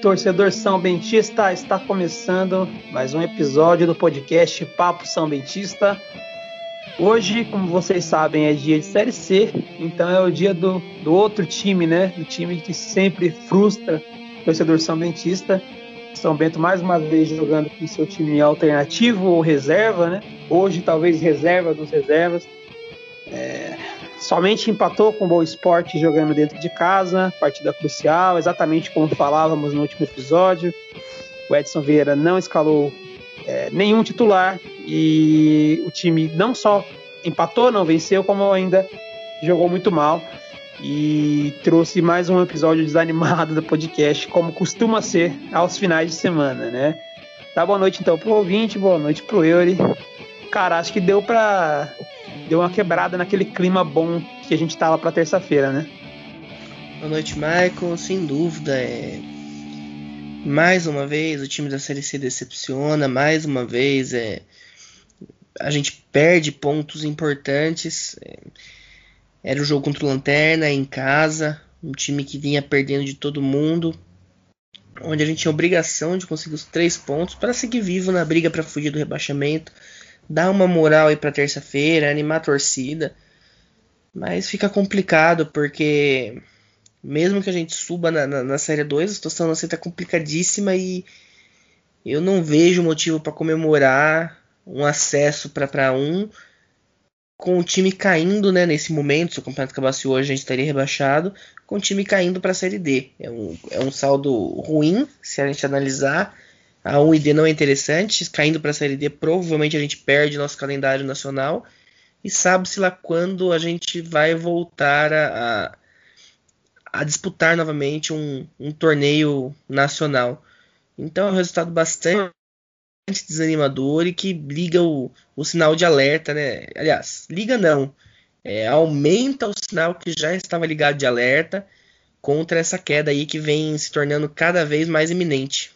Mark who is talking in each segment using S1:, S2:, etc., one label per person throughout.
S1: torcedor São Bentista, está começando mais um episódio do podcast Papo São Bentista. Hoje, como vocês sabem, é dia de Série C, então é o dia do, do outro time, né? Do time que sempre frustra o torcedor São Bentista. São Bento mais uma vez jogando com seu time alternativo ou reserva, né? Hoje talvez reserva dos reservas. É, somente empatou com o Boa Esporte jogando dentro de casa, partida crucial, exatamente como falávamos no último episódio. O Edson Vieira não escalou é, nenhum titular e o time não só empatou, não venceu, como ainda jogou muito mal e trouxe mais um episódio desanimado do podcast, como costuma ser aos finais de semana, né? Tá, boa noite então pro ouvinte, boa noite pro Eury. Cara, acho que deu pra. Deu uma quebrada naquele clima bom que a gente tava pra terça-feira, né?
S2: Boa noite, Michael. Sem dúvida, é. Mais uma vez o time da Série C decepciona, mais uma vez é. A gente perde pontos importantes. É era o jogo contra o Lanterna, em casa, um time que vinha perdendo de todo mundo, onde a gente tinha obrigação de conseguir os três pontos para seguir vivo na briga para fugir do rebaixamento, dar uma moral aí para terça-feira, animar a torcida. Mas fica complicado porque mesmo que a gente suba na, na, na Série 2, a situação assim tá complicadíssima e eu não vejo motivo para comemorar um acesso para um com o time caindo, né, nesse momento, se o campeonato acabasse hoje, a gente estaria rebaixado, com o time caindo para a Série D. É um, é um saldo ruim, se a gente analisar. A 1 e D não é interessante, caindo para a Série D, provavelmente a gente perde nosso calendário nacional. E sabe-se lá quando a gente vai voltar a, a, a disputar novamente um, um torneio nacional. Então é um resultado bastante desanimador e que liga o, o sinal de alerta, né? Aliás, liga não. É, aumenta o sinal que já estava ligado de alerta contra essa queda aí que vem se tornando cada vez mais iminente.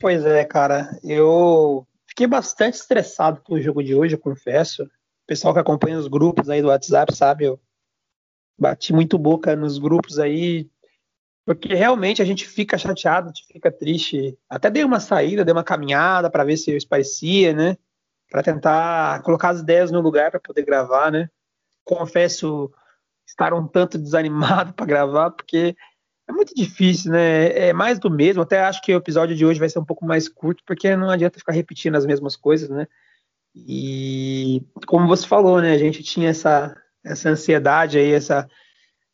S1: Pois é, cara. Eu fiquei bastante estressado com o jogo de hoje, eu confesso. O pessoal que acompanha os grupos aí do WhatsApp sabe, eu bati muito boca nos grupos aí, porque realmente a gente fica chateado, a gente fica triste. Até dei uma saída, dei uma caminhada para ver se isso parecia, né? Para tentar colocar as ideias no lugar para poder gravar, né? Confesso estar um tanto desanimado para gravar, porque é muito difícil, né? É mais do mesmo. Até acho que o episódio de hoje vai ser um pouco mais curto, porque não adianta ficar repetindo as mesmas coisas, né? E como você falou, né? A gente tinha essa, essa ansiedade aí, essa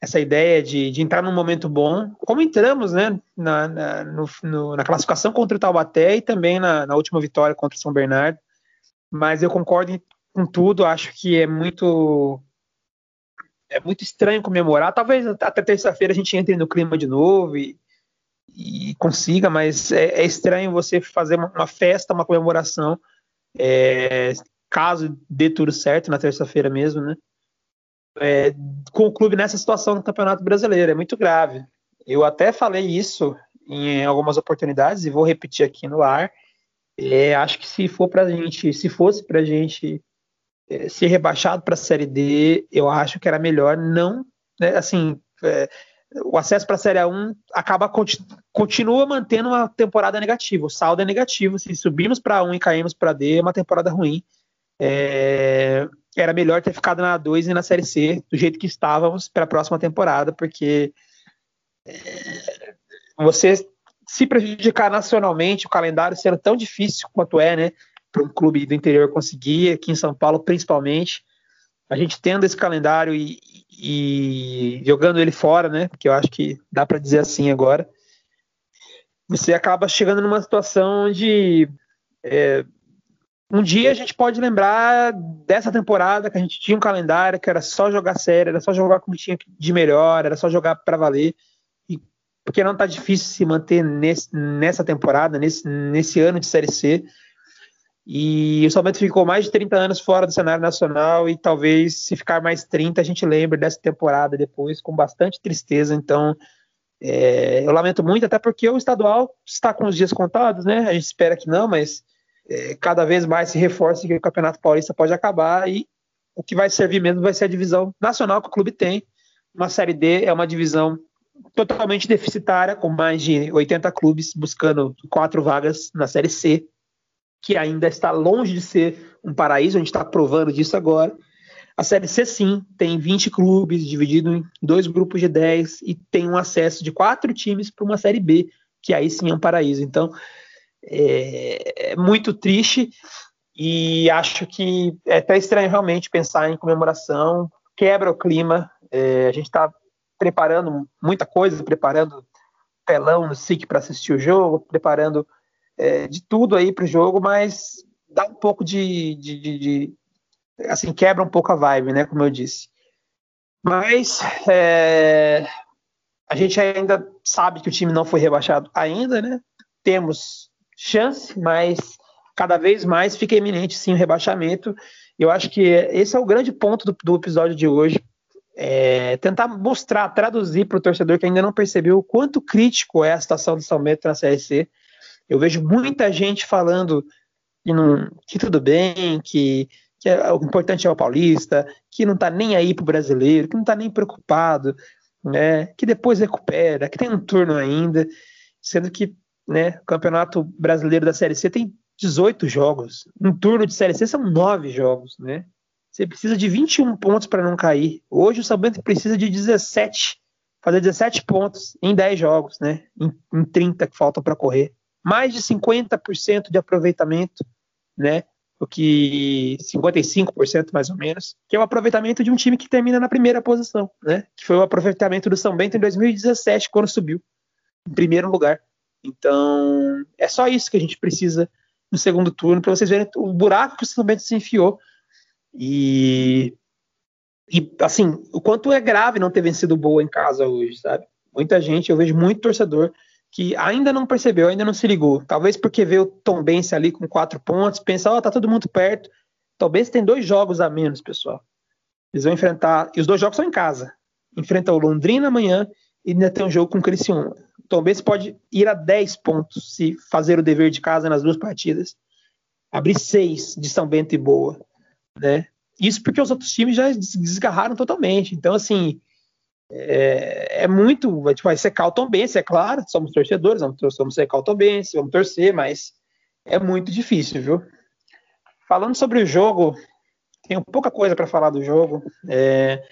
S1: essa ideia de, de entrar num momento bom, como entramos né, na, na, no, no, na classificação contra o Taubaté e também na, na, última vitória contra o São Bernardo. Mas eu concordo com tudo, acho que é muito é muito estranho comemorar. Talvez até terça-feira a gente entre no clima de novo e, e consiga, mas é, é, estranho você fazer uma, uma festa, uma comemoração, é, caso dê tudo certo na terça-feira mesmo, né? é, com o clube nessa situação no Campeonato Brasileiro. É muito grave. Eu até falei isso em algumas oportunidades e vou repetir aqui no ar. É, acho que se for para gente, se fosse para gente ser rebaixado para a Série D, eu acho que era melhor não, né, assim, é, o acesso para a Série A1 acaba continua mantendo uma temporada negativa. O saldo é negativo. Se subimos para A1 e caímos para D, é uma temporada ruim. É, era melhor ter ficado na 2 e na Série C, do jeito que estávamos para a próxima temporada, porque é, você se prejudicar nacionalmente, o calendário sendo tão difícil quanto é, né, para um clube do interior conseguir, aqui em São Paulo principalmente, a gente tendo esse calendário e, e jogando ele fora, né, porque eu acho que dá para dizer assim agora, você acaba chegando numa situação onde é, um dia a gente pode lembrar dessa temporada que a gente tinha um calendário que era só jogar sério, era só jogar como tinha de melhor, era só jogar para valer. E porque não tá difícil se manter nesse, nessa temporada, nesse, nesse ano de Série C. E o Salmento ficou mais de 30 anos fora do cenário nacional e talvez se ficar mais 30 a gente lembre dessa temporada depois com bastante tristeza. Então, é, eu lamento muito, até porque o estadual está com os dias contados, né? A gente espera que não, mas é, cada vez mais se reforça que o Campeonato Paulista pode acabar e o que vai servir mesmo vai ser a divisão nacional que o clube tem. Uma Série D é uma divisão totalmente deficitária, com mais de 80 clubes buscando quatro vagas na Série C, que ainda está longe de ser um paraíso, a gente está provando disso agora. A Série C, sim, tem 20 clubes, dividido em dois grupos de 10, e tem um acesso de quatro times para uma Série B, que aí sim é um paraíso. Então, é, é muito triste e acho que é até estranho realmente pensar em comemoração, quebra o clima. É, a gente está preparando muita coisa, preparando telão no SIC para assistir o jogo, preparando é, de tudo aí para o jogo, mas dá um pouco de, de, de, de, assim quebra um pouco a vibe, né? Como eu disse. Mas é, a gente ainda sabe que o time não foi rebaixado ainda, né? Temos chance, mas cada vez mais fica iminente sim o rebaixamento. Eu acho que esse é o grande ponto do, do episódio de hoje. É tentar mostrar, traduzir para o torcedor que ainda não percebeu o quanto crítico é a situação do São Bento na CRC. Eu vejo muita gente falando que, não, que tudo bem, que, que é, o importante é o paulista, que não está nem aí para o brasileiro, que não está nem preocupado, né, que depois recupera, que tem um turno ainda, sendo que né, o Campeonato Brasileiro da Série C tem 18 jogos. Um turno de Série C são 9 jogos, né? Você precisa de 21 pontos para não cair. Hoje o São Bento precisa de 17, fazer 17 pontos em 10 jogos, né? Em, em 30 que faltam para correr. Mais de 50% de aproveitamento, né? O que 55% mais ou menos, que é o aproveitamento de um time que termina na primeira posição, né? Que foi o aproveitamento do São Bento em 2017, quando subiu em primeiro lugar. Então, é só isso que a gente precisa no segundo turno, para vocês verem o buraco que o São Bento se enfiou. E, e, assim, o quanto é grave não ter vencido boa em casa hoje, sabe? Muita gente, eu vejo muito torcedor que ainda não percebeu, ainda não se ligou. Talvez porque vê o Tom Bense ali com quatro pontos, pensa, ó, oh, tá todo mundo perto. Talvez tem dois jogos a menos, pessoal. Eles vão enfrentar, e os dois jogos são em casa. Enfrenta o Londrina amanhã e ainda tem um jogo com o Criciúma. Tom Benz pode ir a 10 pontos se fazer o dever de casa nas duas partidas. Abrir 6 de São Bento e Boa. Né? Isso porque os outros times já desgarraram totalmente. Então, assim, é, é muito. Tipo, vai secar o Tom Benz, é claro. Somos torcedores, vamos, vamos secar o vamos torcer, mas é muito difícil, viu? Falando sobre o jogo, tenho pouca coisa para falar do jogo. É,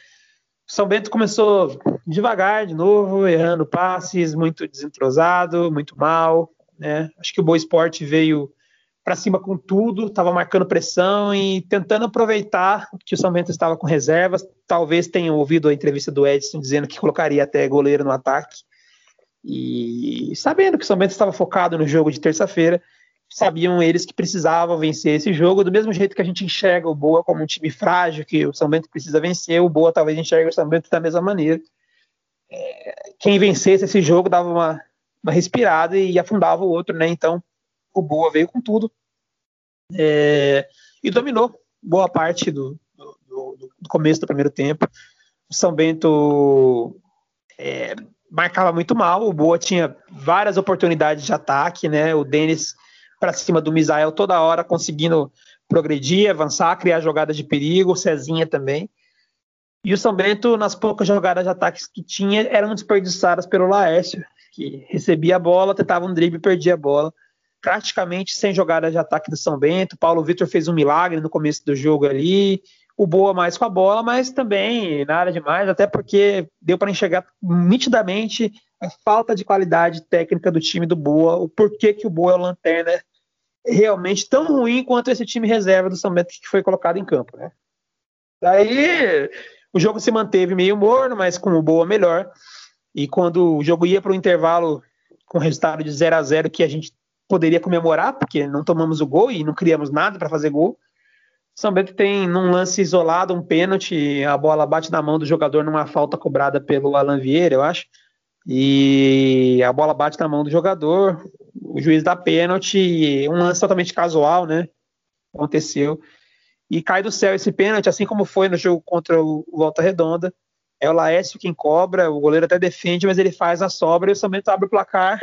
S1: são Bento começou devagar de novo, errando passes, muito desentrosado, muito mal. Né? Acho que o Boa Esporte veio para cima com tudo, estava marcando pressão e tentando aproveitar que o São Bento estava com reservas. Talvez tenham ouvido a entrevista do Edson dizendo que colocaria até goleiro no ataque. E sabendo que o São Bento estava focado no jogo de terça-feira, sabiam eles que precisavam vencer esse jogo, do mesmo jeito que a gente enxerga o Boa como um time frágil, que o São Bento precisa vencer, o Boa talvez enxergue o São Bento da mesma maneira. É, quem vencesse esse jogo dava uma, uma, respirada e afundava o outro, né? Então o Boa veio com tudo é, e dominou boa parte do, do, do, começo do primeiro tempo. O São Bento é, marcava muito mal, o Boa tinha várias oportunidades de ataque, né? O Denis para cima do Misael toda hora, conseguindo progredir, avançar, criar jogadas de perigo, Cezinha também. E o São Bento, nas poucas jogadas de ataques que tinha, eram desperdiçadas pelo Laércio, que recebia a bola, tentava um drible e perdia a bola. Praticamente sem jogadas de ataque do São Bento. Paulo Vitor fez um milagre no começo do jogo ali. O Boa mais com a bola, mas também nada demais, até porque deu para enxergar nitidamente a falta de qualidade técnica do time do Boa, o porquê que o Boa é o lanterna realmente tão ruim quanto esse time reserva do São Bento que foi colocado em campo, né? Daí o jogo se manteve meio morno, mas com o Boa melhor. E quando o jogo ia para o intervalo com resultado de 0 a 0 que a gente poderia comemorar, porque não tomamos o gol e não criamos nada para fazer gol. São Bento tem num lance isolado um pênalti, a bola bate na mão do jogador numa falta cobrada pelo Alan Vieira, eu acho. E a bola bate na mão do jogador, o juiz dá pênalti, um lance totalmente casual, né? Aconteceu. E cai do céu esse pênalti, assim como foi no jogo contra o Volta Redonda. É o Laércio quem cobra, o goleiro até defende, mas ele faz a sobra e o São Bento abre o placar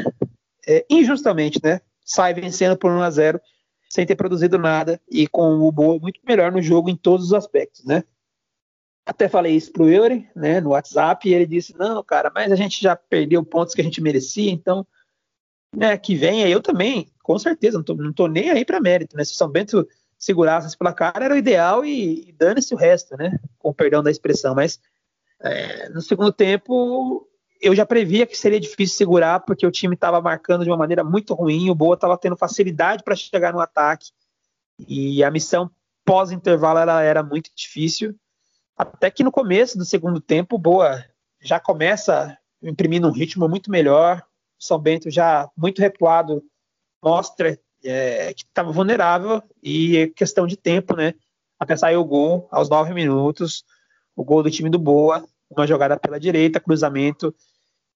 S1: é, injustamente, né? Sai vencendo por 1 a 0 sem ter produzido nada e com o Boa muito melhor no jogo em todos os aspectos, né? Até falei isso pro Yuri, né, no WhatsApp, e ele disse: Não, cara, mas a gente já perdeu pontos que a gente merecia, então, né, que venha. Eu também, com certeza, não tô, não tô nem aí para mérito, né? Se São Bento segurasse esse placar, era o ideal e, e dane-se o resto, né? Com perdão da expressão, mas é, no segundo tempo eu já previa que seria difícil segurar, porque o time estava marcando de uma maneira muito ruim, o Boa estava tendo facilidade para chegar no ataque, e a missão pós-intervalo era, era muito difícil. Até que no começo do segundo tempo, Boa já começa imprimindo um ritmo muito melhor. O São Bento já muito recuado mostra é, que estava vulnerável e é questão de tempo, né? Até sair o gol aos nove minutos, o gol do time do Boa, uma jogada pela direita, cruzamento,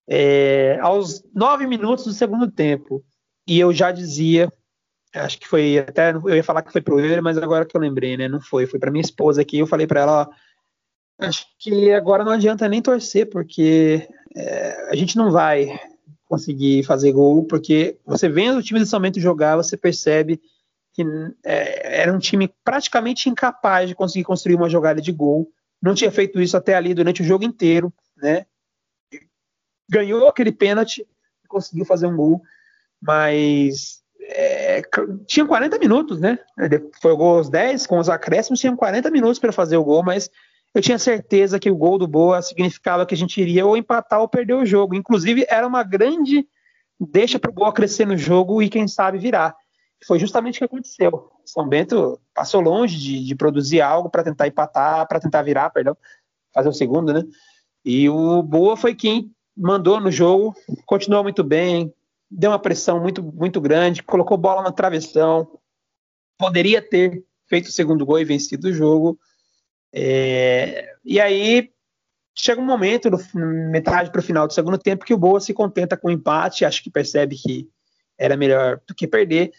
S1: é, aos nove minutos do segundo tempo. E eu já dizia, acho que foi até, eu ia falar que foi pro ele, mas agora que eu lembrei, né? Não foi, foi para minha esposa aqui. Eu falei para ela, ó, acho que agora não adianta nem torcer, porque é, a gente não vai conseguir fazer gol, porque você vendo o time de São Bento jogar, você percebe que é, era um time praticamente incapaz de conseguir construir uma jogada de gol. Não tinha feito isso até ali durante o jogo inteiro, né? Ganhou aquele pênalti, conseguiu fazer um gol, mas é, tinha 40 minutos, né? Foi o gol aos 10, com os acréscimos, tinham 40 minutos para fazer o gol, mas eu tinha certeza que o gol do Boa significava que a gente iria ou empatar ou perder o jogo. Inclusive, era uma grande deixa para o Boa crescer no jogo e, quem sabe, virar. Foi justamente o que aconteceu. São Bento passou longe de, de produzir algo para tentar empatar, para tentar virar, perdão, fazer o segundo, né? E o Boa foi quem mandou no jogo, continuou muito bem, deu uma pressão muito, muito grande, colocou bola na travessão, poderia ter feito o segundo gol e vencido o jogo. É, e aí chega um momento, metade para o final do segundo tempo, que o Boa se contenta com o empate, acho que percebe que era melhor do que perder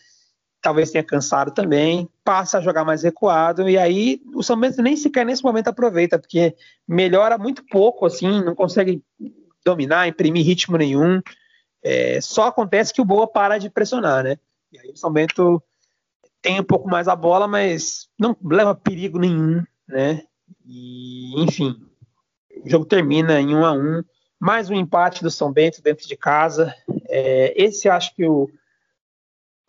S1: talvez tenha cansado também, passa a jogar mais recuado, e aí o São Bento nem sequer nesse momento aproveita, porque melhora muito pouco, assim, não consegue dominar, imprimir ritmo nenhum, é, só acontece que o Boa para de pressionar, né? E aí o São Bento tem um pouco mais a bola, mas não leva perigo nenhum, né? E, enfim, o jogo termina em um a um, mais um empate do São Bento dentro de casa. É, esse acho que o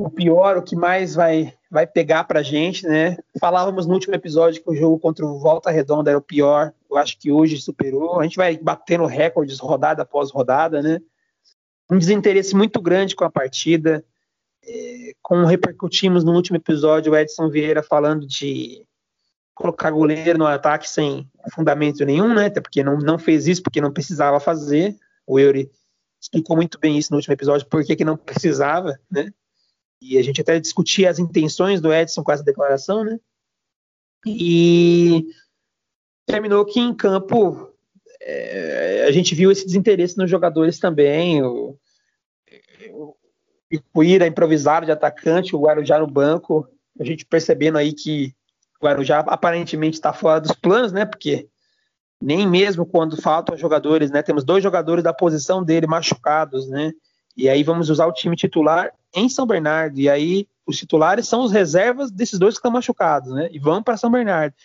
S1: o pior, o que mais vai, vai pegar pra gente, né? Falávamos no último episódio que o jogo contra o Volta Redonda era o pior. Eu acho que hoje superou. A gente vai batendo recordes rodada após rodada, né? Um desinteresse muito grande com a partida. É, como repercutimos no último episódio, o Edson Vieira falando de colocar goleiro no ataque sem fundamento nenhum, né? Até porque não, não fez isso porque não precisava fazer. O Eury explicou muito bem isso no último episódio, por que não precisava, né? E a gente até discutia as intenções do Edson com essa declaração, né? E terminou que em campo é, a gente viu esse desinteresse nos jogadores também. O, Ipuíra improvisado de atacante, o Guarujá no banco. A gente percebendo aí que o Guarujá aparentemente está fora dos planos, né? Porque nem mesmo quando faltam jogadores, né? Temos dois jogadores da posição dele machucados, né? E aí vamos usar o time titular em São Bernardo. E aí os titulares são os reservas desses dois que estão machucados, né? E vão para São Bernardo.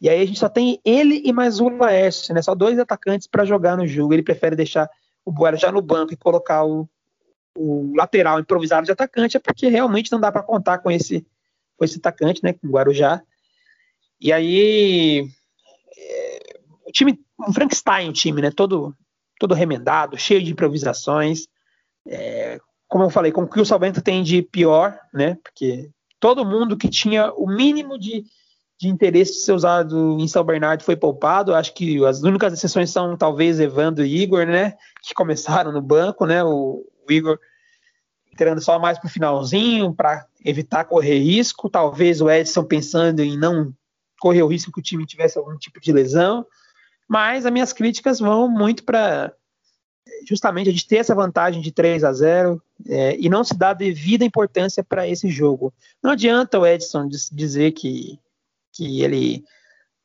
S1: E aí a gente só tem ele e mais o Laércio, né? Só dois atacantes para jogar no jogo. Ele prefere deixar o Boera já no banco e colocar o, o lateral improvisado de atacante, é porque realmente não dá para contar com esse, com esse atacante, né? Com o Guarujá. E aí é, o time, um Frankenstein, time, né? Todo, todo remendado, cheio de improvisações é, como eu falei, com o que o Salvento tem de pior, né? Porque todo mundo que tinha o mínimo de, de interesse de ser usado em São Bernardo foi poupado. Acho que as únicas exceções são talvez Evandro e Igor, né? Que começaram no banco, né? O, o Igor entrando só mais para o finalzinho para evitar correr risco. Talvez o Edson pensando em não correr o risco que o time tivesse algum tipo de lesão. Mas as minhas críticas vão muito para justamente a gente ter essa vantagem de 3 a 0 é, e não se dá devida importância para esse jogo. Não adianta o Edson dizer que, que ele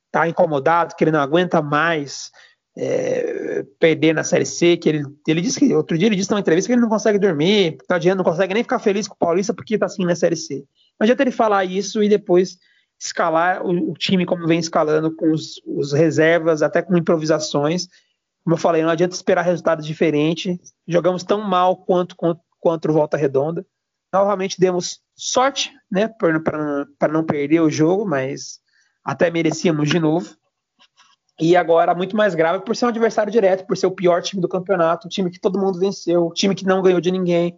S1: está incomodado, que ele não aguenta mais é, perder na Série C, que ele, ele disse que outro dia ele disse numa entrevista que ele não consegue dormir, não adianta, não consegue nem ficar feliz com o Paulista porque está assim na Série C. Não adianta ele falar isso e depois escalar o, o time como vem escalando, com os, os, reservas, até com improvisações. Como eu falei, não adianta esperar resultados diferentes. Jogamos tão mal quanto contra o Volta Redonda. Novamente demos sorte, né, para não perder o jogo, mas até merecíamos de novo. E agora, muito mais grave, por ser um adversário direto, por ser o pior time do campeonato, o time que todo mundo venceu, o time que não ganhou de ninguém.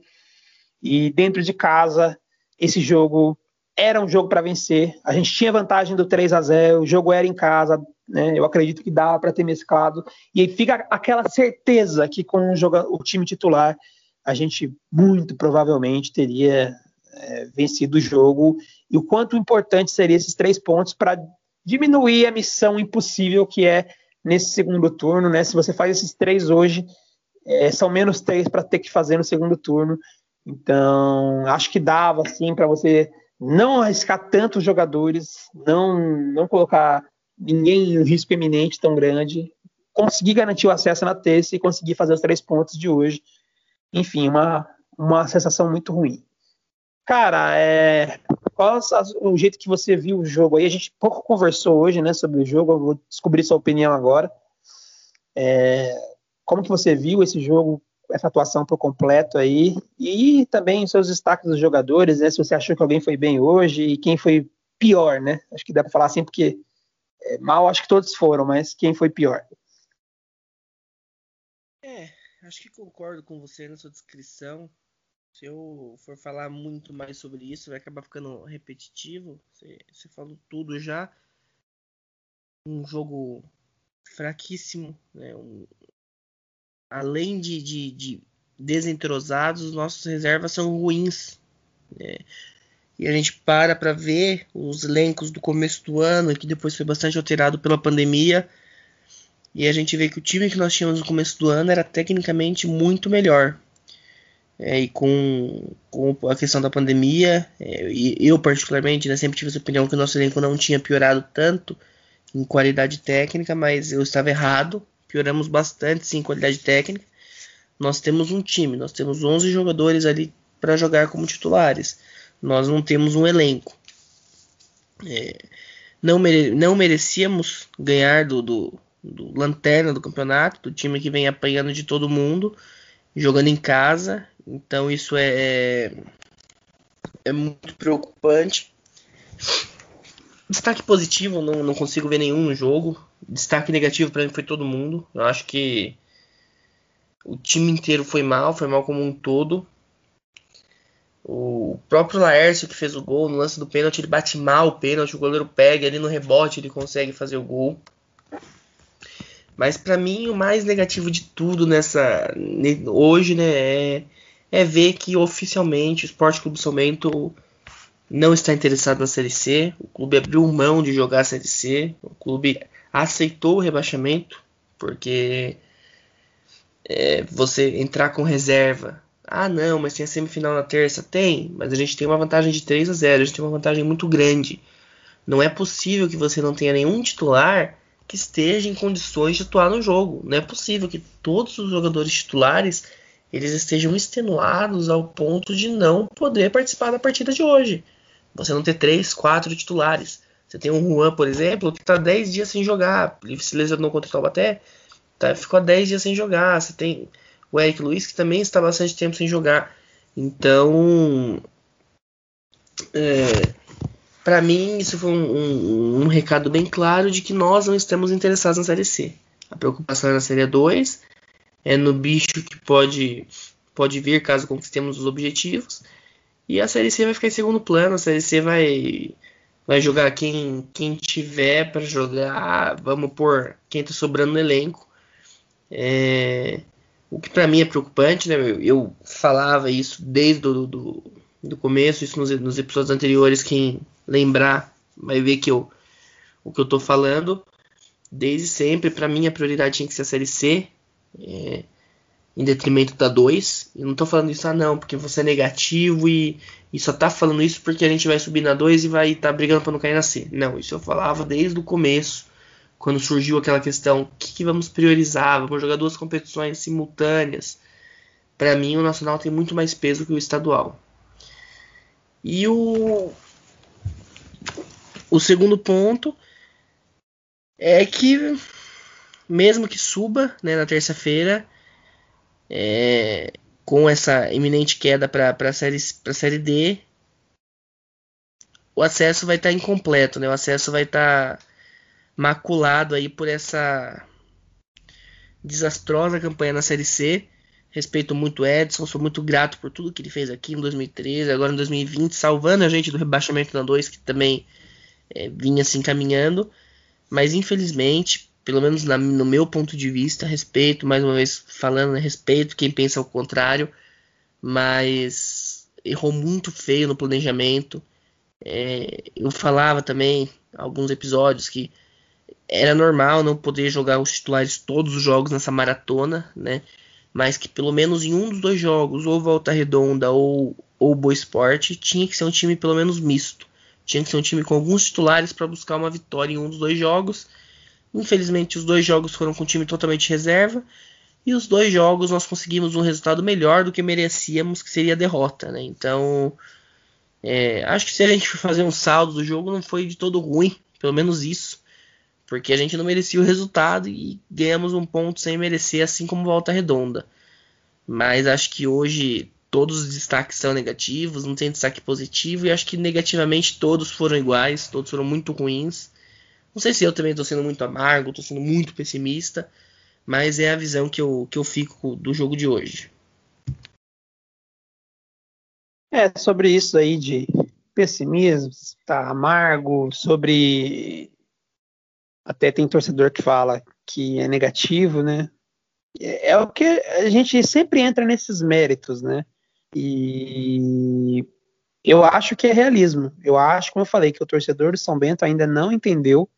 S1: E dentro de casa, esse jogo era um jogo para vencer. A gente tinha vantagem do 3 a 0 o jogo era em casa, né? Eu acredito que dava para ter mesclado. E aí fica aquela certeza que com o, jogo, o time titular, a gente muito provavelmente teria é, vencido o jogo. E o quanto importante seria esses três pontos para diminuir a missão impossível que é nesse segundo turno, né? Se você faz esses três hoje, é, são menos três para ter que fazer no segundo turno. Então, acho que dava assim para você não arriscar tantos jogadores, não não colocar ninguém em risco eminente tão grande, conseguir garantir o acesso na terça e conseguir fazer os três pontos de hoje. Enfim, uma uma sensação muito ruim. Cara, é, qual o jeito que você viu o jogo aí? A gente pouco conversou hoje, né, sobre o jogo. Eu vou descobrir sua opinião agora. É, como que você viu esse jogo, essa atuação por completo aí? E também os seus destaques dos jogadores, né? Se você achou que alguém foi bem hoje e quem foi pior, né? Acho que dá para falar assim, porque é, mal acho que todos foram, mas quem foi pior?
S2: É, acho que concordo com você na sua descrição. Se eu for falar muito mais sobre isso, vai acabar ficando repetitivo. Você, você falou tudo já. Um jogo fraquíssimo, né? Um, além de, de, de, desentrosados, nossos reservas são ruins. Né? E a gente para para ver os elencos do começo do ano, que depois foi bastante alterado pela pandemia. E a gente vê que o time que nós tínhamos no começo do ano era tecnicamente muito melhor. É, e com, com a questão da pandemia, é, e eu particularmente né, sempre tive essa opinião que o nosso elenco não tinha piorado tanto em qualidade técnica, mas eu estava errado, pioramos bastante sim em qualidade técnica. Nós temos um time, nós temos 11 jogadores ali para jogar como titulares, nós não temos um elenco. É, não, mere não merecíamos ganhar do, do, do lanterna do campeonato, do time que vem apanhando de todo mundo, jogando em casa então isso é, é, é muito preocupante. Destaque positivo, não, não consigo ver nenhum no jogo. Destaque negativo para mim foi todo mundo. Eu acho que o time inteiro foi mal, foi mal como um todo. O próprio Laércio que fez o gol no lance do pênalti, ele bate mal o pênalti, o goleiro pega ali no rebote, ele consegue fazer o gol. Mas para mim o mais negativo de tudo nessa hoje, né, é é ver que oficialmente o Esporte Clube São Bento não está interessado na Série C. O clube abriu mão de jogar a Série C. O clube aceitou o rebaixamento porque é, você entrar com reserva. Ah, não, mas tem a semifinal na terça? Tem, mas a gente tem uma vantagem de 3 a 0. A gente tem uma vantagem muito grande. Não é possível que você não tenha nenhum titular que esteja em condições de atuar no jogo. Não é possível que todos os jogadores titulares eles estejam extenuados ao ponto de não poder participar da partida de hoje. Você não ter três, quatro titulares. Você tem um Juan, por exemplo, que está 10 dias sem jogar. Ele se lesionou contra o Taubaté, tá, ficou 10 dias sem jogar. Você tem o Eric Luiz, que também está bastante tempo sem jogar. Então, é, para mim, isso foi um, um, um, recado bem claro de que nós não estamos interessados na Série C. A preocupação é na Série 2 é no bicho que pode, pode vir caso conquistemos os objetivos. E a Série C vai ficar em segundo plano. A Série C vai, vai jogar quem, quem tiver para jogar. Vamos por quem está sobrando no elenco. É, o que para mim é preocupante, né? Eu, eu falava isso desde do, do, do começo, isso nos, nos, episódios anteriores. Quem lembrar vai ver que eu, o que eu estou falando. Desde sempre, para mim a prioridade tinha que ser a Série C é, em detrimento da 2. E não tô falando isso, ah não, porque você é negativo e, e só tá falando isso porque a gente vai subir na 2 e vai estar tá brigando para não cair na C. Não, isso eu falava desde o começo, quando surgiu aquela questão, o que, que vamos priorizar? Vamos jogar duas competições simultâneas. Para mim, o nacional tem muito mais peso que o estadual. E o o segundo ponto é que, mesmo que suba né, na terça-feira, é, com essa iminente queda para a série, série D, o acesso vai estar tá incompleto, né? O acesso vai estar tá maculado aí por essa desastrosa campanha na Série C. Respeito muito o Edson, sou muito grato por tudo que ele fez aqui em 2013, agora em 2020, salvando a gente do rebaixamento da 2, que também é, vinha se encaminhando. Mas infelizmente, pelo menos na, no meu ponto de vista, respeito, mais uma vez falando, né, respeito quem pensa o contrário, mas errou muito feio no planejamento. É, eu falava também alguns episódios que era normal não poder jogar os titulares todos os jogos nessa maratona, né? Mas que pelo menos em um dos dois jogos, ou Volta Redonda ou, ou Boa Esporte, tinha que ser um time pelo menos misto. Tinha que ser um time com alguns titulares para buscar uma vitória em um dos dois jogos. Infelizmente, os dois jogos foram com time totalmente reserva. E os dois jogos nós conseguimos um resultado melhor do que merecíamos, que seria a derrota. Né? Então, é, acho que se a gente for fazer um saldo do jogo, não foi de todo ruim, pelo menos isso porque a gente não merecia o resultado e ganhamos um ponto sem merecer, assim como volta redonda. Mas acho que hoje todos os destaques são negativos, não tem destaque positivo, e acho que negativamente todos foram iguais, todos foram muito ruins. Não sei se eu também estou sendo muito amargo, estou sendo muito pessimista, mas é a visão que eu, que eu fico do jogo de hoje.
S1: É, sobre isso aí de pessimismo, tá amargo, sobre até tem torcedor que fala que é negativo, né? É, é o que a gente sempre entra nesses méritos, né? E eu acho que é realismo. Eu acho, como eu falei, que o torcedor do São Bento ainda não entendeu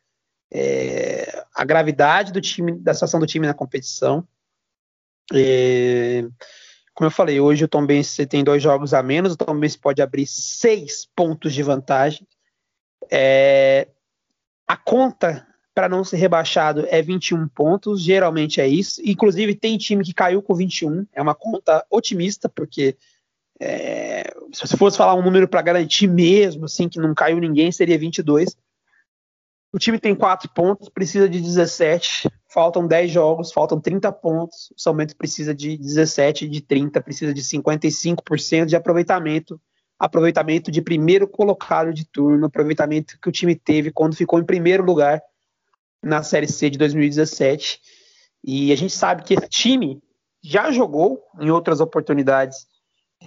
S1: é, a gravidade do time, da situação do time na competição. É, como eu falei, hoje o Tom Benz tem dois jogos a menos, o Tom Benz pode abrir seis pontos de vantagem. É, a conta para não ser rebaixado é 21 pontos, geralmente é isso. Inclusive, tem time que caiu com 21, é uma conta otimista, porque é, se você fosse falar um número para garantir mesmo, assim, que não caiu ninguém, seria 22. O time tem 4 pontos, precisa de 17, faltam 10 jogos, faltam 30 pontos. O São Bento precisa de 17, de 30, precisa de 55% de aproveitamento. Aproveitamento de primeiro colocado de turno, aproveitamento que o time teve quando ficou em primeiro lugar na Série C de 2017. E a gente sabe que esse time já jogou em outras oportunidades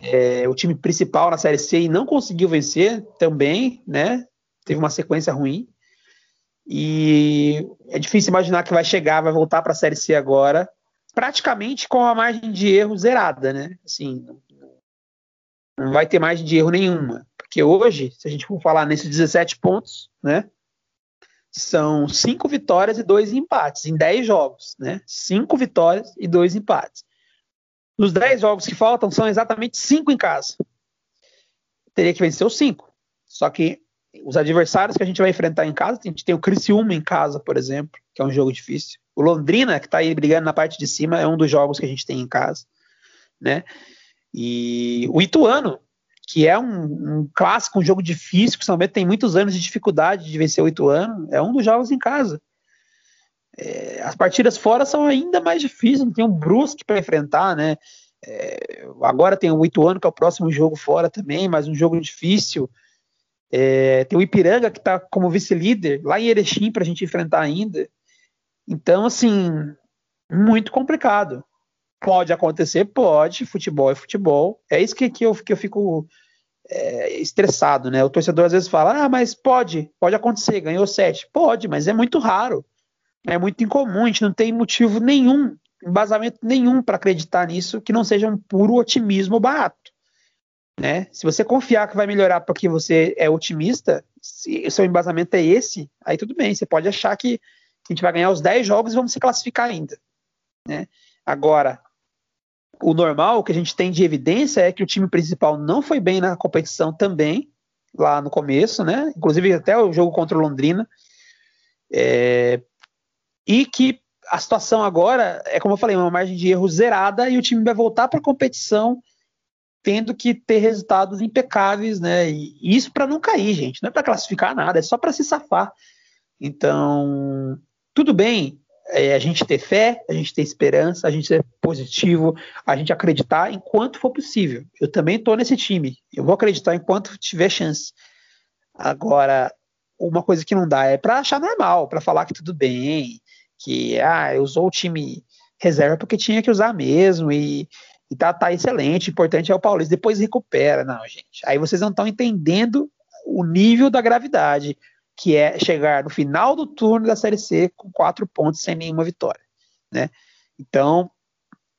S1: é, o time principal na Série C e não conseguiu vencer também, né? Teve uma sequência ruim. E é difícil imaginar que vai chegar, vai voltar para a Série C agora, praticamente com a margem de erro zerada, né? Assim, não vai ter margem de erro nenhuma. Porque hoje, se a gente for falar nesses 17 pontos, né? São cinco vitórias e dois empates em dez jogos, né? Cinco vitórias e dois empates. Nos dez jogos que faltam, são exatamente cinco em casa. Teria que vencer os cinco. Só que os adversários que a gente vai enfrentar em casa, a gente tem o Criciúma em casa, por exemplo, que é um jogo difícil. O Londrina, que está aí brigando na parte de cima, é um dos jogos que a gente tem em casa, né? E o Ituano, que é um, um, clássico, um jogo difícil, que o São Bento tem muitos anos de dificuldade de vencer oito anos, é um dos jogos em casa. É, as partidas fora são ainda mais difíceis, tem um Brusque para enfrentar, né? É, agora tem o Ituano, que é o próximo jogo fora também, mas um jogo difícil. É, tem o Ipiranga, que está como vice-líder, lá em Erechim, para a gente enfrentar ainda. Então, assim, muito complicado. Pode acontecer? Pode. Futebol é futebol. É isso que, que, eu, que eu fico é, estressado, né? O torcedor às vezes fala: ah, mas pode, pode acontecer, ganhou sete. Pode, mas é muito raro. É muito incomum, a gente não tem motivo nenhum, embasamento nenhum para acreditar nisso que não seja um puro otimismo barato. Né? Se você confiar que vai melhorar porque você é otimista, se o seu embasamento é esse, aí tudo bem, você pode achar que, a gente vai ganhar os 10 jogos e vamos se classificar ainda. Né? Agora, o normal, o que a gente tem de evidência é que o time principal não foi bem na competição também, lá no começo, né? Inclusive até o jogo contra o Londrina. É, e que a situação agora é, como eu falei, uma margem de erro zerada e o time vai voltar para a competição tendo que ter resultados impecáveis, né? E isso para não cair, gente, não é para classificar nada, é só para se safar. Então, tudo bem, é, a gente ter fé, a gente ter esperança, a gente ser positivo, a gente acreditar enquanto for possível. Eu também estou nesse time. Eu vou acreditar enquanto tiver chance. Agora, uma coisa que não dá é para achar normal, para falar que tudo bem, que ah, usou o time reserva porque tinha que usar mesmo e, e tá, tá excelente, o importante é o Paulista, depois recupera. Não, gente. Aí vocês não estão entendendo o nível da gravidade que é chegar no final do turno da Série C com quatro pontos sem nenhuma vitória, né? Então,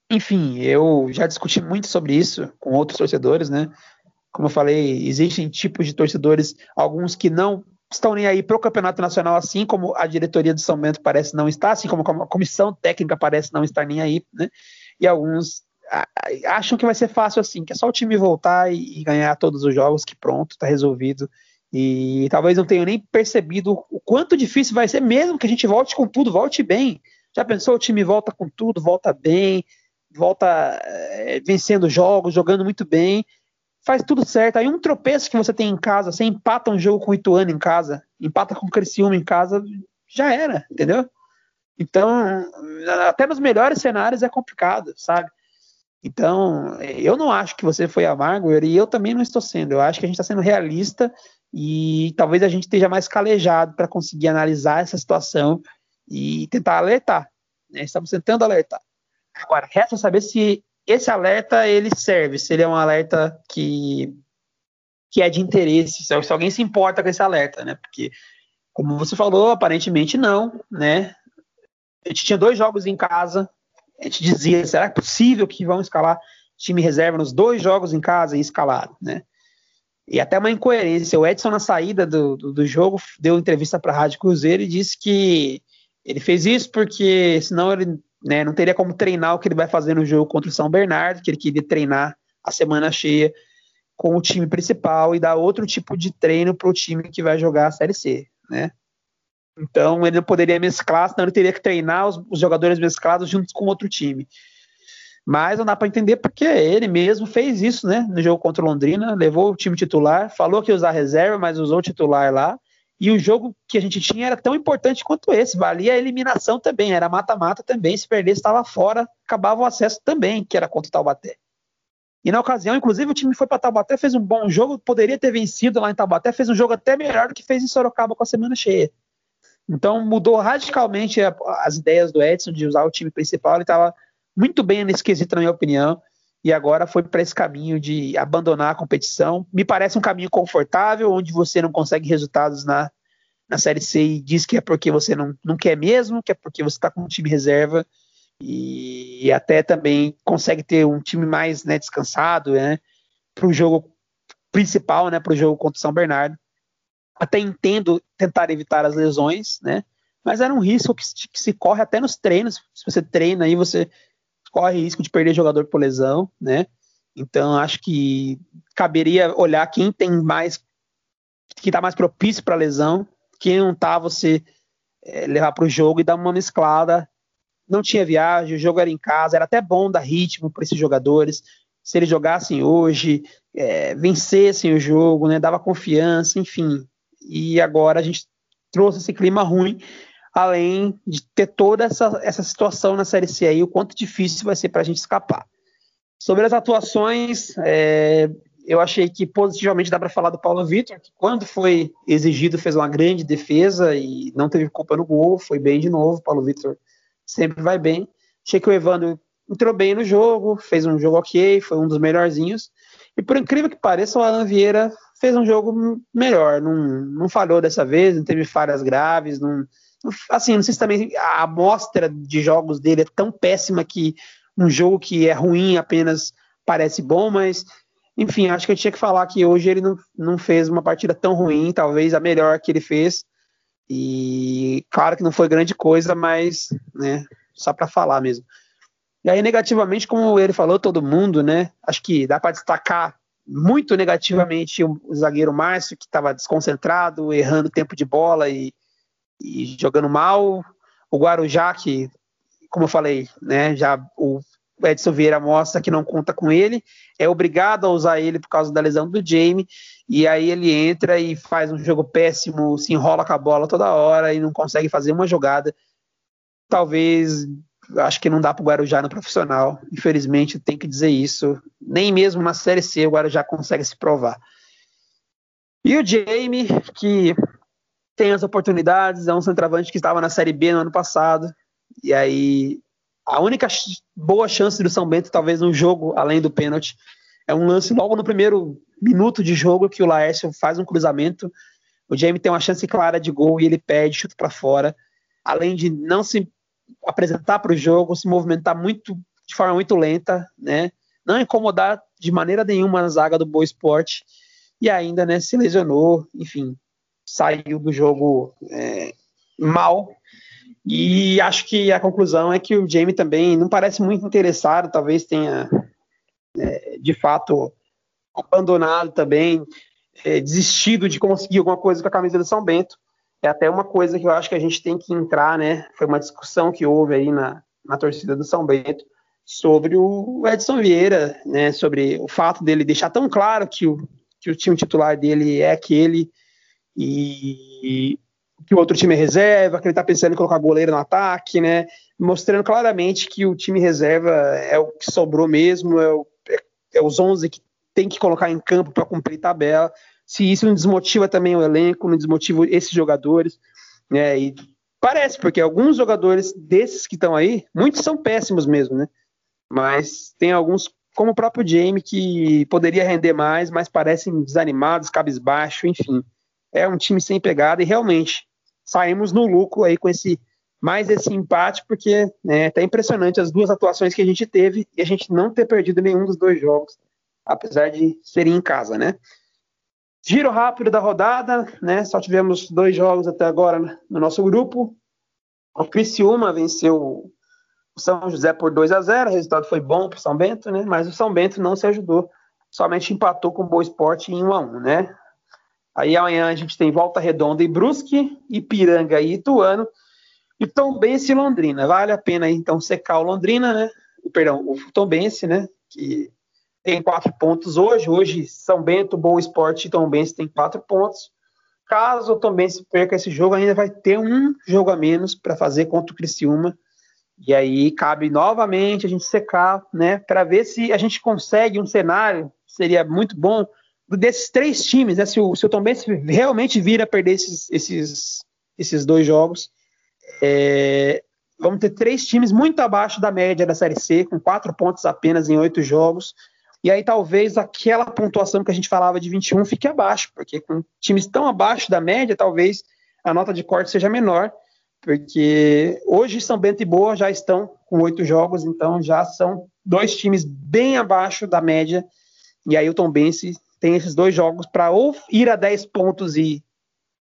S1: enfim, eu já discuti muito sobre isso com outros torcedores, né? Como eu falei, existem tipos de torcedores, alguns que não estão nem aí para o campeonato nacional, assim como a diretoria do São Bento parece não estar, assim como a comissão técnica parece não estar nem aí, né? E alguns acham que vai ser fácil assim, que é só o time voltar e, ganhar todos os jogos, que pronto, está resolvido. E talvez não tenham nem percebido o quanto difícil vai ser, mesmo que a gente volte com tudo, volte bem. Já pensou, o time volta com tudo, volta bem, volta é, vencendo jogos, jogando muito bem, faz tudo certo. Aí um tropeço que você tem em casa, você empata um jogo com o Ituano em casa, empata com o Criciúma em casa, já era, entendeu? Então, até nos melhores cenários é complicado, sabe? Então, eu não acho que você foi amargo e eu também não estou sendo. Eu acho que a gente está sendo realista e talvez a gente esteja mais calejado para conseguir analisar essa situação e tentar alertar. Né? Estamos tentando alertar. Agora, resta saber se esse alerta ele serve, se ele é um alerta que, que é de interesse, se, alguém se importa com esse alerta, né? Porque, como você falou, aparentemente não, né? A gente tinha dois jogos em casa, a gente dizia, será possível que vão escalar time reserva nos dois jogos em casa e escalado, né? E até uma incoerência. O Edson, na saída do, do, do jogo, deu entrevista para a Rádio Cruzeiro e disse que ele fez isso porque senão ele né, não teria como treinar o que ele vai fazer no jogo contra o São Bernardo, que ele queria treinar a semana cheia com o time principal e dar outro tipo de treino para o time que vai jogar a Série C, né? Então ele não poderia mesclar, senão ele teria que treinar os, os jogadores mesclados juntos com outro time. Mas não dá para entender porque ele mesmo fez isso, né? No jogo contra o Londrina, levou o time titular, falou que ia usar reserva, mas usou o titular lá e o jogo que a gente tinha era tão importante quanto esse, valia a eliminação também, era mata-mata também, se perdesse estava fora, acabava o acesso também, que era contra o Taubaté. E na ocasião, inclusive, o time foi para Taubaté, fez um bom jogo, poderia ter vencido lá em Taubaté, fez um jogo até melhor do que fez em Sorocaba com a semana cheia. Então mudou radicalmente a, as ideias do Edson de usar o time principal, ele estava muito bem nesse quesito, na minha opinião e agora foi para esse caminho de abandonar a competição. Me parece um caminho confortável, onde você não consegue resultados na, na Série C e diz que é porque você não, não quer mesmo, que é porque você está com um time reserva e, e, até também consegue ter um time mais né, descansado né, para o jogo principal, né, para o jogo contra o São Bernardo. Até entendo tentar evitar as lesões, né? Mas era um risco que, que se corre até nos treinos. Se você treina aí, você corre risco de perder jogador por lesão, né? Então acho que caberia olhar quem tem mais, quem está mais propício para lesão, quem não tá você é, levar para o jogo e dar uma mesclada. Não tinha viagem, o jogo era em casa, era até bom dar ritmo para esses jogadores. Se eles jogassem hoje, é, vencessem o jogo, né, dava confiança, enfim. E agora a gente trouxe esse clima ruim além de ter toda essa, essa situação na Série C aí, o quanto difícil vai ser para a gente escapar. Sobre as atuações, é, eu achei que positivamente dá para falar do Paulo Vitor, que quando foi exigido fez uma grande defesa e não teve culpa no gol, foi bem de novo. Paulo Vitor sempre vai bem. Achei que o Evandro entrou bem no jogo, fez um jogo ok, foi um dos melhorzinhos. E por incrível que pareça, o Alan Vieira fez um jogo melhor, não, não falhou dessa vez, não teve falhas graves, não assim, não sei se também a amostra de jogos dele é tão péssima que um jogo que é ruim apenas parece bom, mas enfim, acho que eu tinha que falar que hoje ele não, não fez uma partida tão ruim, talvez a melhor que ele fez. E claro que não foi grande coisa, mas né, só para falar mesmo. E aí, negativamente, como ele falou, todo mundo, né? Acho que dá para destacar muito negativamente o, zagueiro Márcio, que estava desconcentrado, errando tempo de bola e e jogando mal. O Guarujá, que, como eu falei, né, já o Edson Vieira mostra que não conta com ele, é obrigado a usar ele por causa da lesão do Jamie, e aí ele entra e faz um jogo péssimo, se enrola com a bola toda hora e não consegue fazer uma jogada. Talvez, acho que não dá para o Guarujá no profissional, infelizmente tem que dizer isso. Nem mesmo na Série C o Guarujá consegue se provar. E o Jamie, que tem as oportunidades, é um centroavante que estava na Série B no ano passado, e aí a única boa chance do São Bento, talvez no jogo, além do pênalti, é um lance logo no primeiro minuto de jogo que o Laércio faz um cruzamento. O Jamie tem uma chance clara de gol e ele perde, chuta para fora. Além de não se apresentar para o jogo, se movimentar muito de forma muito lenta, né? Não incomodar de maneira nenhuma a zaga do Boa Esporte e ainda, né, se lesionou, enfim, saiu do jogo é, mal e acho que a conclusão é que o Jamie também não parece muito interessado, talvez tenha é, de fato abandonado também, é, desistido de conseguir alguma coisa com a camisa do São Bento. É até uma coisa que eu acho que a gente tem que entrar, né? Foi uma discussão que houve aí na, na torcida do São Bento sobre o Edson Vieira, né? Sobre o fato dele deixar tão claro que o, que o time titular dele é aquele e que o outro time é reserva, que ele está pensando em colocar goleiro no ataque, né? Mostrando claramente que o time reserva é o que sobrou mesmo, é, o, é, é os 11 que tem que colocar em campo para cumprir tabela. Se isso não desmotiva também o elenco, não desmotiva esses jogadores, né? E parece, porque alguns jogadores desses que estão aí, muitos são péssimos mesmo, né? Mas tem alguns, como o próprio Jamie, que poderia render mais, mas parecem desanimados, cabisbaixo, enfim. É um time sem pegada e realmente saímos no lucro aí com esse mais esse empate, porque né, tá impressionante as duas atuações que a gente teve e a gente não ter perdido nenhum dos dois jogos, apesar de serem em casa, né? Giro rápido da rodada, né? Só tivemos dois jogos até agora no nosso grupo. O Criciúma venceu o São José por 2 a 0 o resultado foi bom para o São Bento, né? Mas o São Bento não se ajudou, somente empatou com o Boa Esporte em 1 a 1 né? Aí amanhã a gente tem Volta Redonda e Brusque, Ipiranga e Ituano, e Tombense e Londrina. Vale a pena então secar o Londrina, né? Perdão, o Tombense, né? Que tem quatro pontos hoje. Hoje São Bento, Boa Esporte e Tombense tem quatro pontos. Caso o Tombense perca esse jogo, ainda vai ter um jogo a menos para fazer contra o Criciúma. E aí cabe novamente a gente secar, né? Para ver se a gente consegue um cenário, seria muito bom desses três times, né, se, o, se o Tom Benz realmente vir a perder esses, esses, esses dois jogos, é, vamos ter três times muito abaixo da média da Série C, com quatro pontos apenas em oito jogos. E aí talvez aquela pontuação que a gente falava de 21 fique abaixo, porque com times tão abaixo da média, talvez a nota de corte seja menor, porque hoje São Bento e Boa já estão com oito jogos, então já são dois times bem abaixo da média. E aí o Tom Bense tem esses dois jogos para ou ir a 10 pontos e,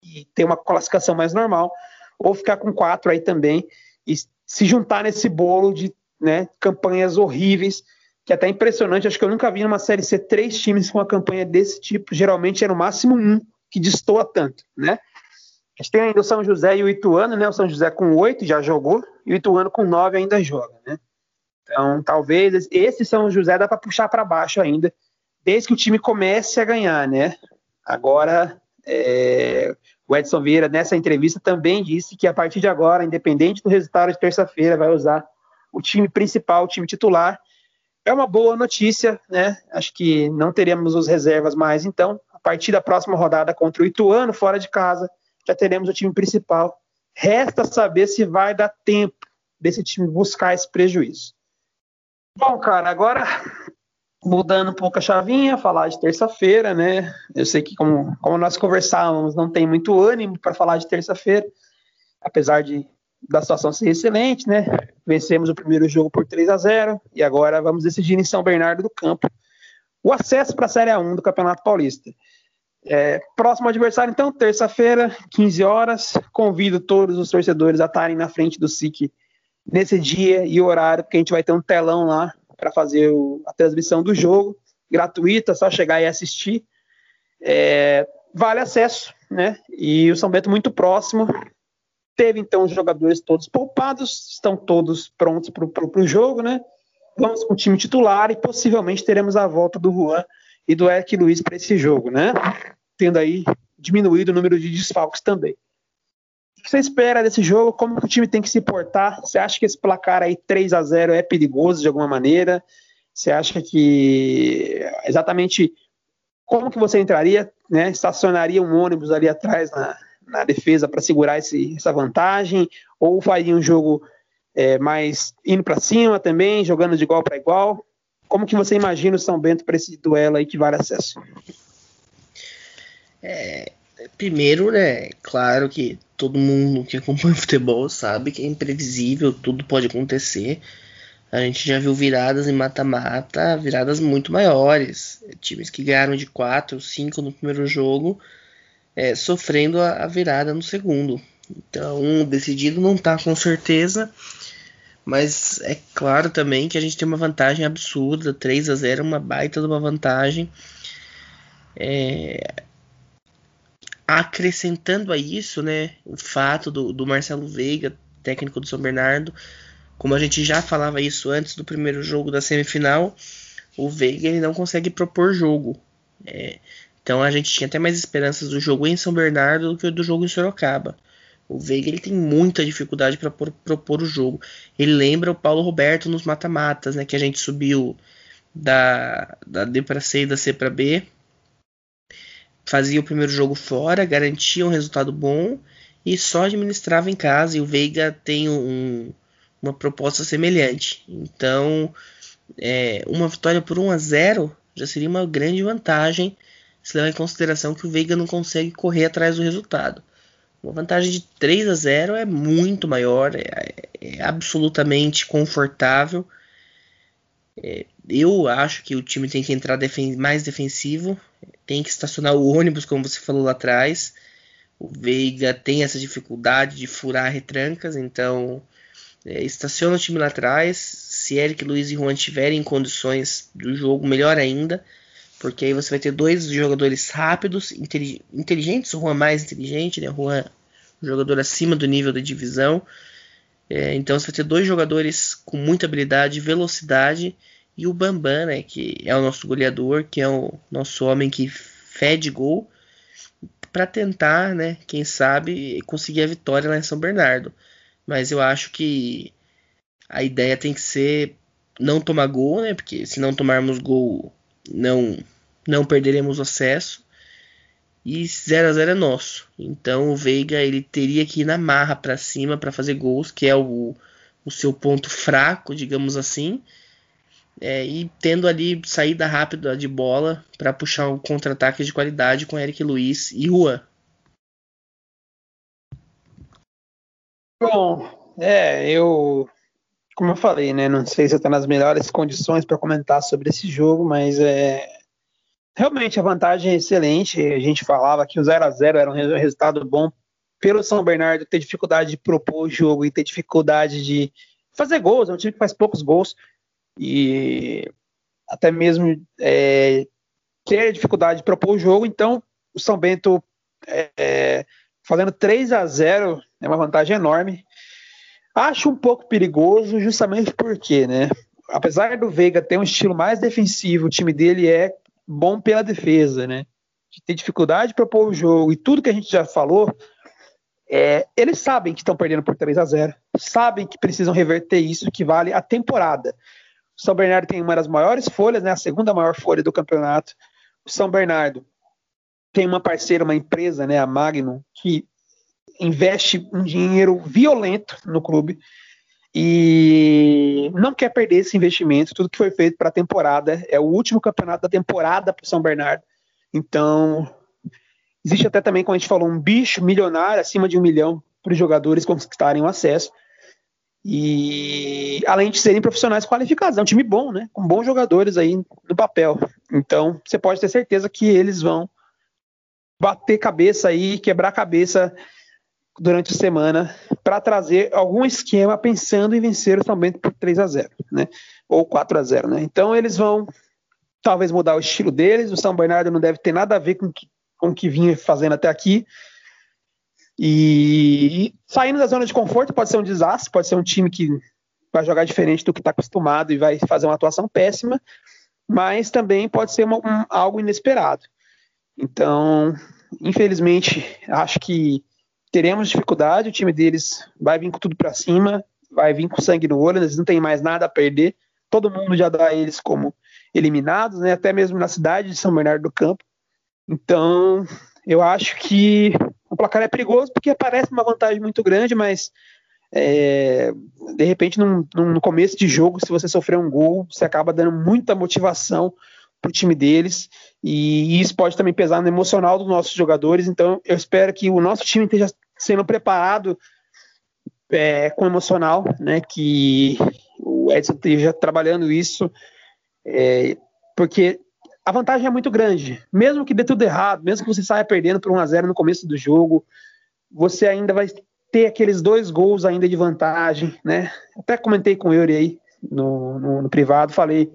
S1: e, ter uma classificação mais normal, ou ficar com quatro aí também e se juntar nesse bolo de né, campanhas horríveis, que é até impressionante. Acho que eu nunca vi numa série C três times com uma campanha desse tipo. Geralmente é no máximo um que destoa tanto, né? A gente tem ainda o São José e o Ituano, né? O São José com oito já jogou e o Ituano com nove ainda joga, né? Então, talvez esse São José dá para puxar para baixo ainda desde que o time comece a ganhar, né? Agora, é, o Edson Vieira, nessa entrevista, também disse que a partir de agora, independente do resultado de terça-feira, vai usar o time principal, o time titular. É uma boa notícia, né? Acho que não teremos os reservas mais, então, a partir da próxima rodada contra o Ituano, fora de casa, já teremos o time principal. Resta saber se vai dar tempo desse time buscar esse prejuízo. Bom, cara, agora mudando um pouco a chavinha, falar de terça-feira, né? Eu sei que, como, como nós conversávamos, não tem muito ânimo para falar de terça-feira, apesar de da situação ser excelente, né? Vencemos o primeiro jogo por 3 a 0 e agora vamos decidir em São Bernardo do Campo o acesso para a Série A1 do Campeonato Paulista. É, próximo adversário, então, terça-feira, 15 horas. Convido todos os torcedores a estarem na frente do SIC nesse dia e horário, porque a gente vai ter um telão lá para fazer o, a transmissão do jogo, gratuita, só chegar e assistir. É, vale acesso, né? E o São Bento muito próximo. Teve então os jogadores todos poupados, estão todos prontos para o jogo, né? vamos com o time titular e possivelmente teremos a volta do Juan e do Eric Luiz para esse jogo, né? Tendo aí diminuído o número de desfalques também. Que você espera desse jogo? Como que o time tem que se portar? Você acha que esse placar aí 3 a 0 é perigoso de alguma maneira? Você acha que exatamente como que você entraria, né? Estacionaria um ônibus ali atrás na, na defesa para segurar esse, essa vantagem? Ou faria um jogo é, mais indo para cima também, jogando de igual para igual? Como que você imagina o São Bento para esse duelo aí que vale acesso?
S2: É, primeiro, né, claro que todo mundo que acompanha futebol sabe que é imprevisível, tudo pode acontecer. A gente já viu viradas em mata-mata, viradas muito maiores. Times que ganharam de 4, 5 no primeiro jogo, é, sofrendo a, a, virada no segundo. Então, decidido não está com certeza, mas é claro também que a gente tem uma vantagem absurda, 3 a 0 uma baita de uma vantagem. É, acrescentando a isso, né, o fato do, do Marcelo Veiga, técnico do São Bernardo, como a gente já falava isso antes do primeiro jogo da semifinal, o Veiga ele não consegue propor jogo. É, então a gente tinha até mais esperanças do jogo em São Bernardo do que do jogo em Sorocaba. O Veiga ele tem muita dificuldade para propor o jogo. Ele lembra o Paulo Roberto nos mata-matas, né, que a gente subiu da, da D para C e da C para B fazia o primeiro jogo fora, garantia um resultado bom e só administrava em casa. E o Veiga tem um, uma proposta semelhante. Então, é, uma vitória por 1 a 0 já seria uma grande vantagem, se levar em consideração que o Veiga não consegue correr atrás do resultado. Uma vantagem de 3 a 0 é muito maior, é, é absolutamente confortável. É, eu acho que o time tem que entrar defen mais defensivo, tem que estacionar o ônibus, como você falou lá atrás. O Veiga tem essa dificuldade de furar retrancas, então é, estaciona o time lá atrás. Se Eric, Luiz e Juan tiverem condições do jogo, melhor ainda, porque aí você vai ter dois jogadores rápidos, inteligentes. O Juan mais inteligente, né? O Juan, jogador acima do nível da divisão. É, então você vai ter dois jogadores com muita habilidade, velocidade e o Bambam, né, que é o nosso goleador, que é o nosso homem que fede gol, para tentar, né, quem sabe, conseguir a vitória lá em São Bernardo. Mas eu acho que a ideia tem que ser não tomar gol, né, porque se não tomarmos gol, não não perderemos o acesso. E 0 a 0 é nosso. Então o Veiga ele teria que ir na marra para cima para fazer gols, que é o, o seu ponto fraco, digamos assim é, e tendo ali saída rápida de bola para puxar um contra-ataque de qualidade com Eric Luiz e Juan.
S1: Bom, é, eu, como eu falei, né, não sei se está nas melhores condições para comentar sobre esse jogo, mas é, realmente a vantagem é excelente. A gente falava que o 0 a 0 era um resultado bom pelo São Bernardo ter dificuldade de propor o jogo e ter dificuldade de fazer gols. É um time que faz poucos gols e até mesmo é, ter dificuldade de propor o jogo. Então, o São Bento é, fazendo 3 a 0 é uma vantagem enorme. Acho um pouco perigoso, justamente porque, né? Apesar do Veiga ter um estilo mais defensivo, o time dele é bom pela defesa, né? Tem dificuldade de propor o jogo e tudo que a gente já falou, é, eles sabem que estão perdendo por 3 a 0 sabem que precisam reverter isso, que vale a temporada. O São Bernardo tem uma das maiores folhas, né, a segunda maior folha do campeonato. O São Bernardo tem uma parceira, uma empresa, né, a Magnum, que investe um dinheiro violento no clube e não quer perder esse investimento. Tudo que foi feito para a temporada é o último campeonato da temporada para o São Bernardo. Então, existe até também, como a gente falou, um bicho milionário acima de um milhão para os jogadores conquistarem o acesso. E além de serem profissionais qualificados, é um time bom, né? Com bons jogadores aí no papel. Então, você pode ter certeza que eles vão bater cabeça aí, quebrar cabeça durante a semana para trazer algum esquema pensando em vencer o São Bento por 3 a 0, né? Ou 4 a 0, né? Então eles vão talvez mudar o estilo deles. O São Bernardo não deve ter nada a ver com, que, com o que vinha fazendo até aqui. E saindo da zona de conforto pode ser um desastre, pode ser um time que vai jogar diferente do que está acostumado e vai fazer uma atuação péssima, mas também pode ser uma, um, algo inesperado. Então, infelizmente, acho que teremos dificuldade. O time deles vai vir com tudo para cima, vai vir com sangue no olho, eles não têm mais nada a perder. Todo mundo já dá eles como eliminados, né? até mesmo na cidade de São Bernardo do Campo. Então, eu acho que o placar é perigoso porque parece uma vantagem muito grande, mas é, de repente, num, num, no começo de jogo, se você sofrer um gol, você acaba dando muita motivação para o time deles e isso pode também pesar no emocional dos nossos jogadores. Então, eu espero que o nosso time esteja sendo preparado é, com emocional, né? Que o Edson esteja trabalhando isso, é, porque a vantagem é muito grande. Mesmo que dê tudo errado, mesmo que você saia perdendo por 1 a 0 no começo do jogo, você ainda vai ter aqueles dois gols ainda de vantagem, né? Até comentei com o Yuri aí no, no, no, privado, falei,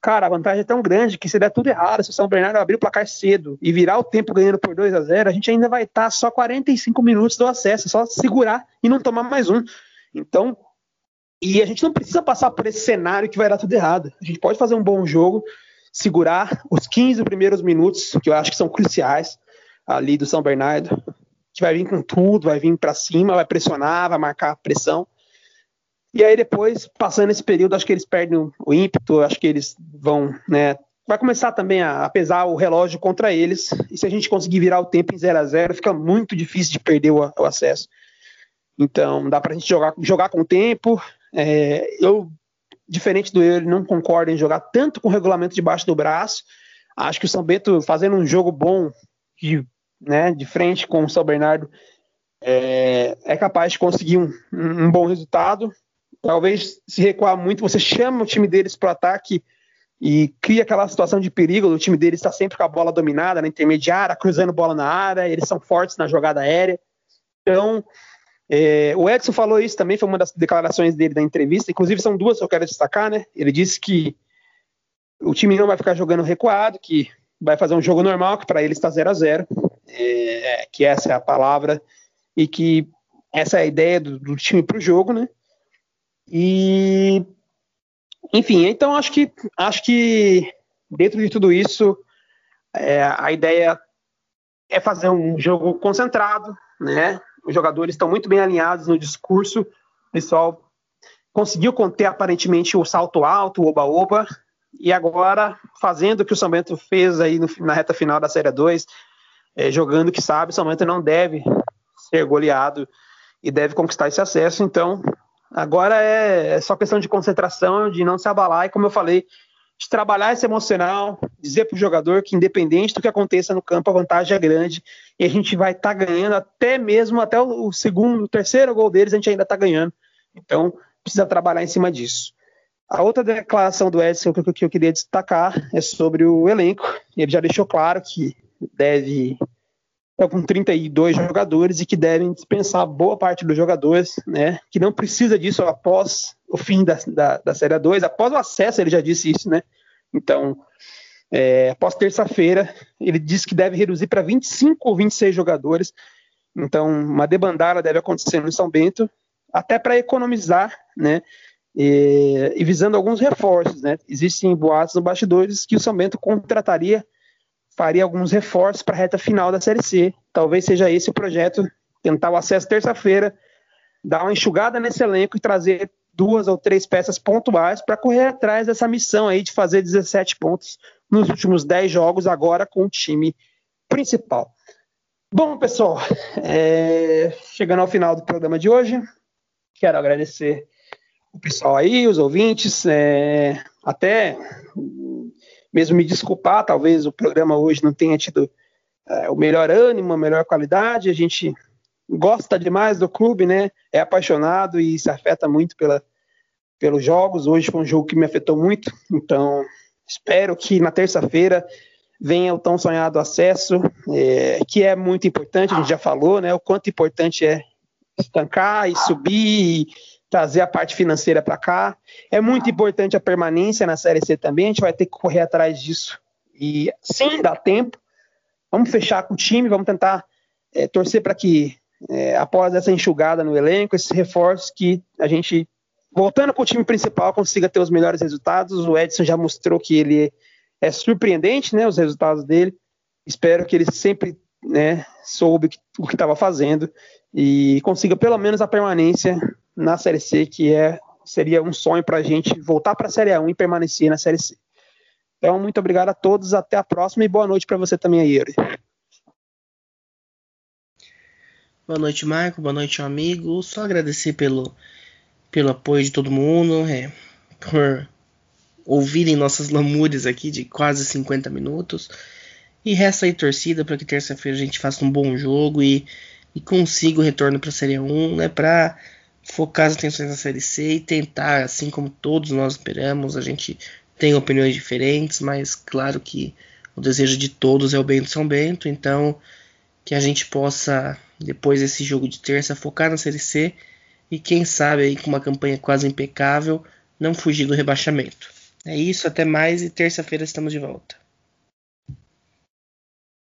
S1: cara, a vantagem é tão grande que se der tudo errado, se o São Bernardo abrir o placar cedo e virar o tempo ganhando por 2 a 0 a gente ainda vai estar tá só 45 minutos do acesso, só segurar e não tomar mais um. Então, e a gente não precisa passar por esse cenário que vai dar tudo errado. A gente pode fazer um bom jogo, segurar os 15 primeiros minutos, que eu acho que são cruciais, ali do São Bernardo, que vai vir com tudo, vai vir para cima, vai pressionar, vai marcar a pressão. E aí depois, passando esse período, acho que eles perdem o ímpeto, acho que eles vão, né, vai começar também a, pesar o relógio contra eles. E se a gente conseguir virar o tempo em 0 a 0 fica muito difícil de perder o, o acesso. Então, dá para a gente jogar, jogar com o tempo. É, eu diferente do ele, não concordo em jogar tanto com o regulamento debaixo do braço. Acho que o São Bento fazendo um jogo bom de, né, de frente com o São Bernardo é, é capaz de conseguir um, um, bom resultado. Talvez se recuar muito, você chama o time deles para o ataque e cria aquela situação de perigo. O time deles está sempre com a bola dominada na intermediária, cruzando bola na área, eles são fortes na jogada aérea. Então, é, o Edson falou isso também, foi uma das declarações dele na entrevista. Inclusive, são duas que eu quero destacar, né? Ele disse que o time não vai ficar jogando recuado, que vai fazer um jogo normal, que para ele está 0 a 0 é, que essa é a palavra, e que essa é a ideia do, do time para o jogo, né? E enfim, então acho que acho que dentro de tudo isso é, a ideia é fazer um jogo concentrado, né? Os jogadores estão muito bem alinhados no discurso. O pessoal conseguiu conter aparentemente o salto alto, o oba-oba, e agora fazendo o que o São Bento fez aí no, na reta final da Série 2, é, jogando que sabe, o São Bento não deve ser goleado e deve conquistar esse acesso. Então, agora é, é só questão de concentração, de não se abalar, e como eu falei, de trabalhar esse emocional, dizer para o jogador que independente do que aconteça no campo, a vantagem é grande e a gente vai estar tá ganhando até mesmo até o segundo, o terceiro gol deles a gente ainda está ganhando. Então precisa trabalhar em cima disso. A outra declaração do Edson que, eu queria destacar é sobre o elenco. Ele já deixou claro que deve é com 32 jogadores e que devem dispensar boa parte dos jogadores, né? Que não precisa disso após o fim da, da, da Série 2, após o acesso, ele já disse isso, né? Então, é, após terça-feira, ele disse que deve reduzir para 25 ou 26 jogadores. Então, uma debandada deve acontecer no São Bento, até para economizar, né? E, e, visando alguns reforços, né? Existem boatos no bastidores que o São Bento contrataria faria alguns reforços para a reta final da Série C. Talvez seja esse o projeto, tentar o acesso terça-feira, dar uma enxugada nesse elenco e trazer duas ou três peças pontuais para correr atrás dessa missão aí de fazer 17 pontos nos últimos 10 jogos, agora com o time principal. Bom, pessoal, é... chegando ao final do programa de hoje, quero agradecer o pessoal aí, os ouvintes, é... até mesmo me desculpar, talvez o programa hoje não tenha tido é, o melhor ânimo, a melhor qualidade. A gente gosta demais do clube, né? É apaixonado e se afeta muito pela, pelos jogos. Hoje foi um jogo que me afetou muito, então espero que na terça-feira venha o tão sonhado acesso, é, que é muito importante, a gente já falou, né? O quanto importante é estancar e subir e trazer a parte financeira para cá. É muito importante a permanência na Série C também, a gente vai ter que correr atrás disso. E sim, dá tempo. Vamos fechar com o time, vamos tentar é, torcer para que, é, após essa enxugada no elenco, esses reforços que a gente voltando para o time principal, consiga ter os melhores resultados. O Edson já mostrou que ele é surpreendente, né, os resultados dele. Espero que ele sempre né, soube o que estava fazendo e consiga pelo menos a permanência na Série C, que é seria um sonho para a gente voltar para a Série A1 e permanecer na Série C. Então, muito obrigado a todos, até a próxima e boa noite para você também aí, Yuri.
S2: Boa noite, Marco, boa noite, amigo. Só agradecer pelo, pelo apoio de todo mundo, é, por ouvirem nossas lamúrias aqui de quase 50 minutos. E resta aí torcida para que terça-feira a gente faça um bom jogo e, e consiga o retorno para a Série 1, né? Para focar as atenções na Série C e tentar, assim como todos nós esperamos, a gente tem opiniões diferentes, mas claro que o desejo de todos é o bem do São Bento, então que a gente possa, depois desse jogo de terça, focar na Série C e quem sabe aí com uma campanha quase impecável, não fugir do rebaixamento. É isso, até mais e terça-feira estamos de volta.